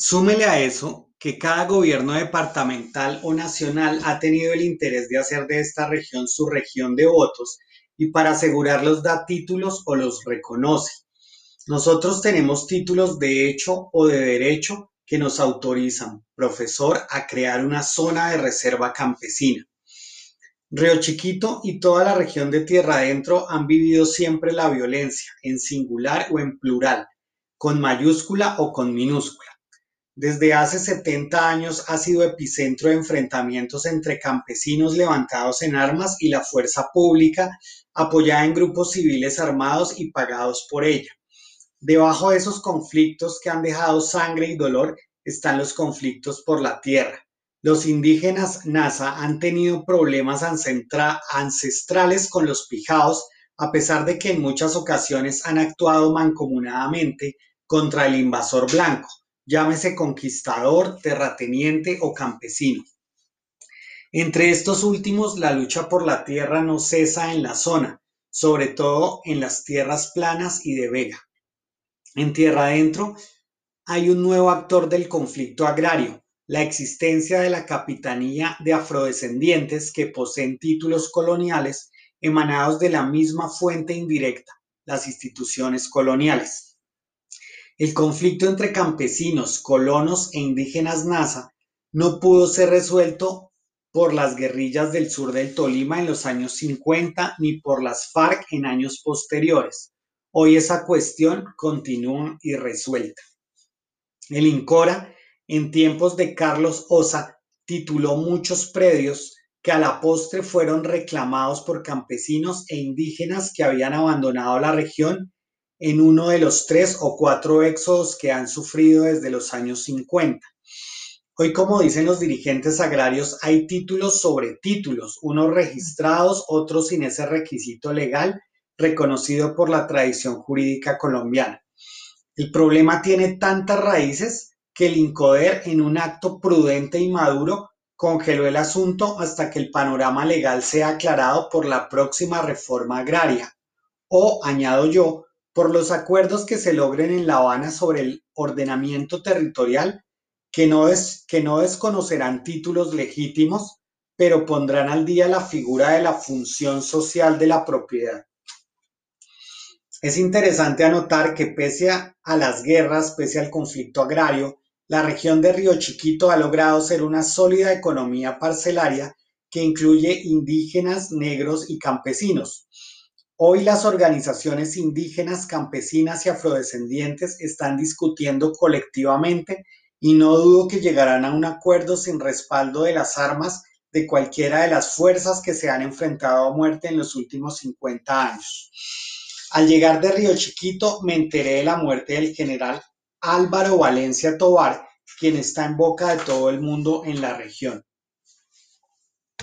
Súmele a eso que cada gobierno departamental o nacional ha tenido el interés de hacer de esta región su región de votos y para asegurarlos da títulos o los reconoce. Nosotros tenemos títulos de hecho o de derecho que nos autorizan, profesor, a crear una zona de reserva campesina. Río Chiquito y toda la región de Tierra Adentro han vivido siempre la violencia, en singular o en plural, con mayúscula o con minúscula. Desde hace 70 años ha sido epicentro de enfrentamientos entre campesinos levantados en armas y la fuerza pública, apoyada en grupos civiles armados y pagados por ella. Debajo de esos conflictos que han dejado sangre y dolor están los conflictos por la tierra los indígenas Nasa han tenido problemas ancestrales con los pijaos, a pesar de que en muchas ocasiones han actuado mancomunadamente contra el invasor blanco, llámese conquistador, terrateniente o campesino. Entre estos últimos, la lucha por la tierra no cesa en la zona, sobre todo en las tierras planas y de vega. En tierra adentro hay un nuevo actor del conflicto agrario, la existencia de la capitanía de afrodescendientes que poseen títulos coloniales emanados de la misma fuente indirecta, las instituciones coloniales. El conflicto entre campesinos, colonos e indígenas NASA no pudo ser resuelto por las guerrillas del sur del Tolima en los años 50 ni por las FARC en años posteriores. Hoy esa cuestión continúa irresuelta. El INCORA en tiempos de Carlos Osa, tituló muchos predios que a la postre fueron reclamados por campesinos e indígenas que habían abandonado la región en uno de los tres o cuatro éxodos que han sufrido desde los años 50. Hoy, como dicen los dirigentes agrarios, hay títulos sobre títulos, unos registrados, otros sin ese requisito legal reconocido por la tradición jurídica colombiana. El problema tiene tantas raíces que el INCODER, en un acto prudente y maduro, congeló el asunto hasta que el panorama legal sea aclarado por la próxima reforma agraria, o, añado yo, por los acuerdos que se logren en La Habana sobre el ordenamiento territorial, que no, que no desconocerán títulos legítimos, pero pondrán al día la figura de la función social de la propiedad. Es interesante anotar que pese a las guerras, pese al conflicto agrario, la región de Río Chiquito ha logrado ser una sólida economía parcelaria que incluye indígenas, negros y campesinos. Hoy las organizaciones indígenas, campesinas y afrodescendientes están discutiendo colectivamente y no dudo que llegarán a un acuerdo sin respaldo de las armas de cualquiera de las fuerzas que se han enfrentado a muerte en los últimos 50 años. Al llegar de Río Chiquito me enteré de la muerte del general Álvaro Valencia Tovar, quien está en boca de todo el mundo en la región.